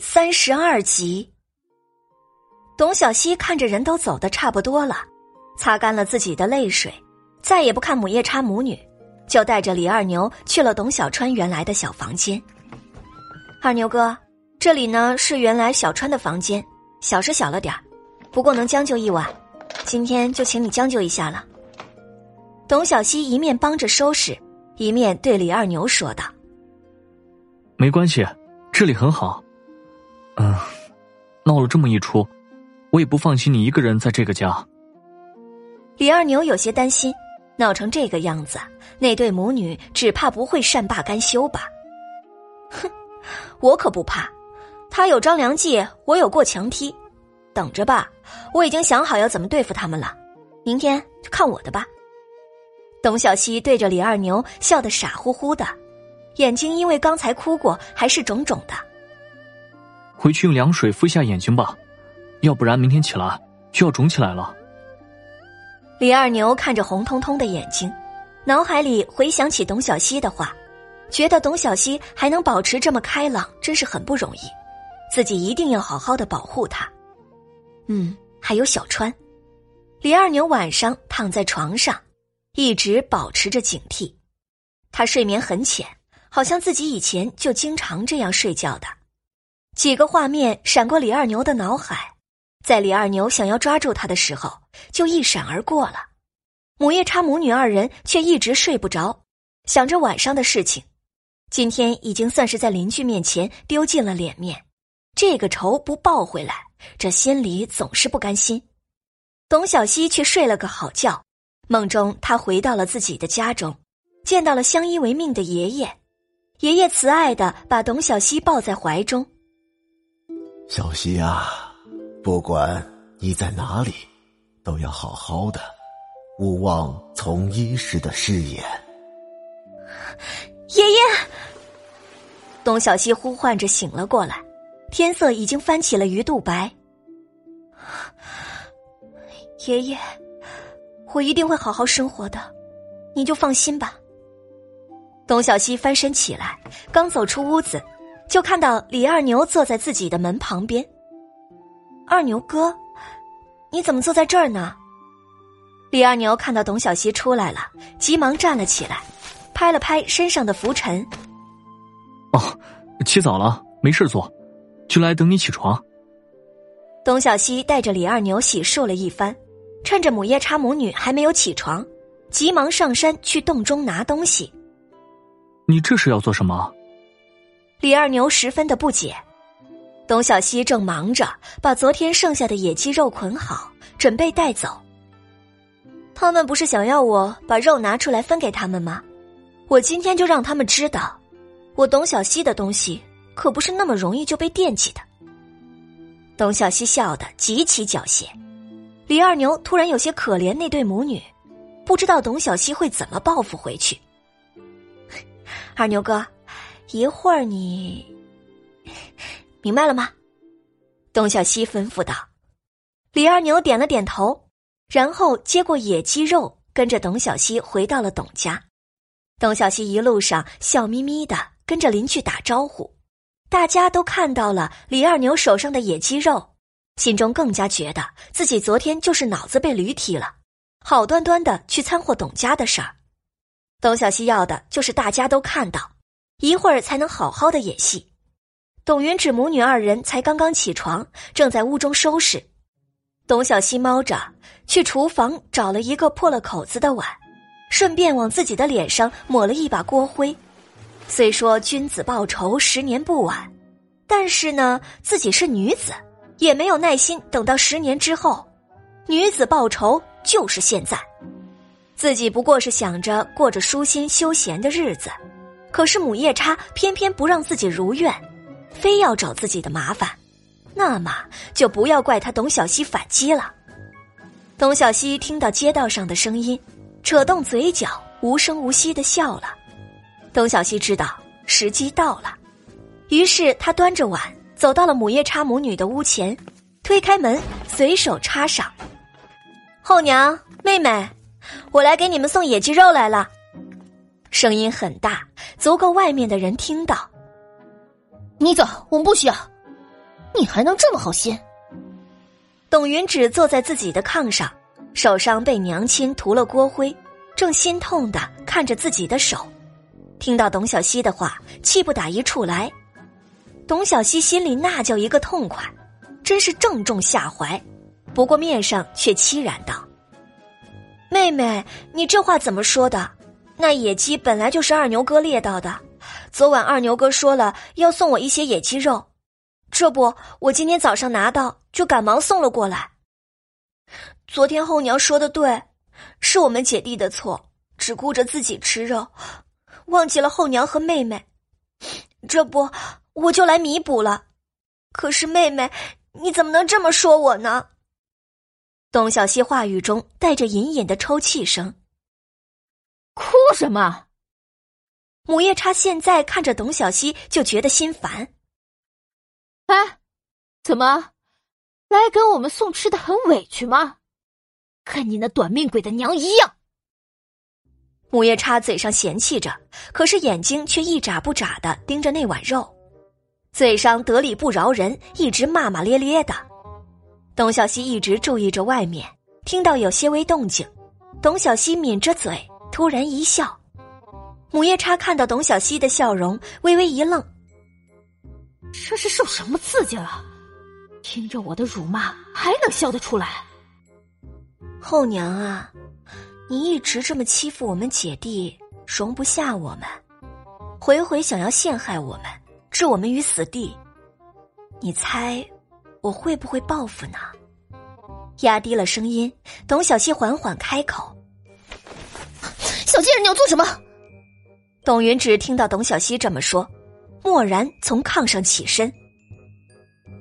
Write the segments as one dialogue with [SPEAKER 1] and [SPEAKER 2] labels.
[SPEAKER 1] 三十二集，董小希看着人都走的差不多了，擦干了自己的泪水，再也不看母夜叉母女，就带着李二牛去了董小川原来的小房间。二牛哥，这里呢是原来小川的房间，小是小了点不过能将就一晚，今天就请你将就一下了。董小希一面帮着收拾，一面对李二牛说道：“
[SPEAKER 2] 没关系。”这里很好，嗯，闹了这么一出，我也不放心你一个人在这个家。
[SPEAKER 1] 李二牛有些担心，闹成这个样子，那对母女只怕不会善罢甘休吧？哼，我可不怕，他有张良计，我有过墙梯，等着吧，我已经想好要怎么对付他们了，明天就看我的吧。董小希对着李二牛笑得傻乎乎的。眼睛因为刚才哭过，还是肿肿的。
[SPEAKER 2] 回去用凉水敷一下眼睛吧，要不然明天起来就要肿起来了。
[SPEAKER 1] 李二牛看着红彤彤的眼睛，脑海里回想起董小希的话，觉得董小希还能保持这么开朗，真是很不容易。自己一定要好好的保护他。嗯，还有小川。李二牛晚上躺在床上，一直保持着警惕，他睡眠很浅。好像自己以前就经常这样睡觉的，几个画面闪过李二牛的脑海，在李二牛想要抓住他的时候，就一闪而过了。母夜叉母女二人却一直睡不着，想着晚上的事情。今天已经算是在邻居面前丢尽了脸面，这个仇不报回来，这心里总是不甘心。董小希却睡了个好觉，梦中他回到了自己的家中，见到了相依为命的爷爷。爷爷慈爱的把董小希抱在怀中。
[SPEAKER 3] 小希啊，不管你在哪里，都要好好的，勿忘从医时的誓言。
[SPEAKER 1] 爷爷，董小希呼唤着醒了过来，天色已经翻起了鱼肚白。爷爷，我一定会好好生活的，你就放心吧。董小希翻身起来，刚走出屋子，就看到李二牛坐在自己的门旁边。二牛哥，你怎么坐在这儿呢？李二牛看到董小希出来了，急忙站了起来，拍了拍身上的浮尘。
[SPEAKER 2] 哦，起早了，没事做，就来等你起床。
[SPEAKER 1] 董小希带着李二牛洗漱了一番，趁着母夜叉母女还没有起床，急忙上山去洞中拿东西。
[SPEAKER 2] 你这是要做什么？
[SPEAKER 1] 李二牛十分的不解。董小希正忙着把昨天剩下的野鸡肉捆好，准备带走。他们不是想要我把肉拿出来分给他们吗？我今天就让他们知道，我董小希的东西可不是那么容易就被惦记的。董小希笑得极其狡黠。李二牛突然有些可怜那对母女，不知道董小希会怎么报复回去。二牛哥，一会儿你明白了吗？董小希吩咐道。李二牛点了点头，然后接过野鸡肉，跟着董小希回到了董家。董小希一路上笑眯眯的跟着邻居打招呼，大家都看到了李二牛手上的野鸡肉，心中更加觉得自己昨天就是脑子被驴踢了，好端端的去掺和董家的事儿。董小希要的就是大家都看到，一会儿才能好好的演戏。董云芷母女二人才刚刚起床，正在屋中收拾。董小希猫着去厨房找了一个破了口子的碗，顺便往自己的脸上抹了一把锅灰。虽说君子报仇十年不晚，但是呢，自己是女子，也没有耐心等到十年之后。女子报仇就是现在。自己不过是想着过着舒心休闲的日子，可是母夜叉偏偏不让自己如愿，非要找自己的麻烦，那么就不要怪他董小希反击了。董小希听到街道上的声音，扯动嘴角，无声无息的笑了。董小希知道时机到了，于是他端着碗走到了母夜叉母女的屋前，推开门，随手插上：“后娘，妹妹。”我来给你们送野鸡肉来了，声音很大，足够外面的人听到。
[SPEAKER 4] 你走，我们不需要。
[SPEAKER 1] 你还能这么好心？董云芷坐在自己的炕上，手上被娘亲涂了锅灰，正心痛的看着自己的手。听到董小希的话，气不打一处来。董小希心里那叫一个痛快，真是正中下怀。不过面上却凄然道：“妹妹，你这话怎么说的？那野鸡本来就是二牛哥猎到的，昨晚二牛哥说了要送我一些野鸡肉，这不，我今天早上拿到，就赶忙送了过来。昨天后娘说的对，是我们姐弟的错，只顾着自己吃肉。”忘记了后娘和妹妹，这不我就来弥补了。可是妹妹，你怎么能这么说我呢？董小希话语中带着隐隐的抽泣声。
[SPEAKER 4] 哭什么？
[SPEAKER 1] 母夜叉现在看着董小希就觉得心烦。
[SPEAKER 4] 哎，怎么来跟我们送吃的很委屈吗？跟你那短命鬼的娘一样。
[SPEAKER 1] 母夜叉嘴上嫌弃着，可是眼睛却一眨不眨的盯着那碗肉，嘴上得理不饶人，一直骂骂咧咧的。董小希一直注意着外面，听到有些微动静，董小希抿着嘴，突然一笑。母夜叉看到董小希的笑容，微微一愣：“
[SPEAKER 4] 这是受什么刺激了？听着我的辱骂，还能笑得出来？”
[SPEAKER 1] 后娘啊。你一直这么欺负我们姐弟，容不下我们，回回想要陷害我们，置我们于死地。你猜我会不会报复呢？压低了声音，董小希缓缓开口：“
[SPEAKER 4] 小贱人，你要做什么？”
[SPEAKER 1] 董云芷听到董小希这么说，蓦然从炕上起身：“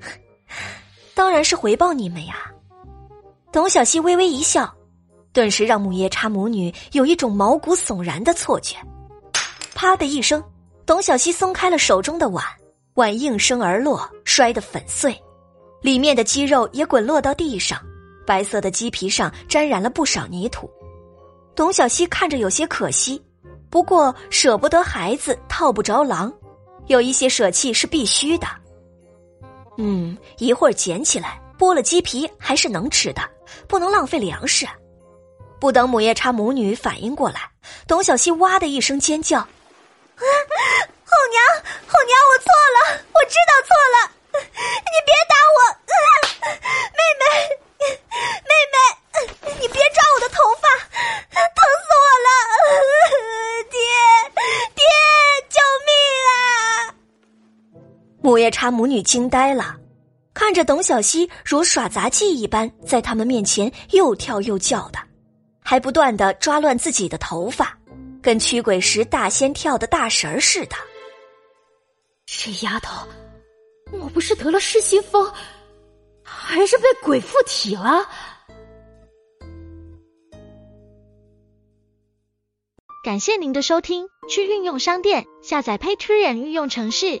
[SPEAKER 1] 当然是回报你们呀。”董小希微微一笑。顿时让母夜叉母女有一种毛骨悚然的错觉，啪的一声，董小希松开了手中的碗，碗应声而落，摔得粉碎，里面的鸡肉也滚落到地上，白色的鸡皮上沾染了不少泥土。董小希看着有些可惜，不过舍不得孩子套不着狼，有一些舍弃是必须的。嗯，一会儿捡起来剥了鸡皮还是能吃的，不能浪费粮食。不等母夜叉母女反应过来，董小希哇的一声尖叫：“啊，后娘，后娘，我错了，我知道错了，你别打我，夜叉母女惊呆了，看着董小希如耍杂技一般在他们面前又跳又叫的。还不断的抓乱自己的头发，跟驱鬼时大仙跳的大神儿似的。
[SPEAKER 4] 这丫头，莫不是得了失心疯，还是被鬼附体了？
[SPEAKER 5] 感谢您的收听，去运用商店下载 Patreon 运用城市，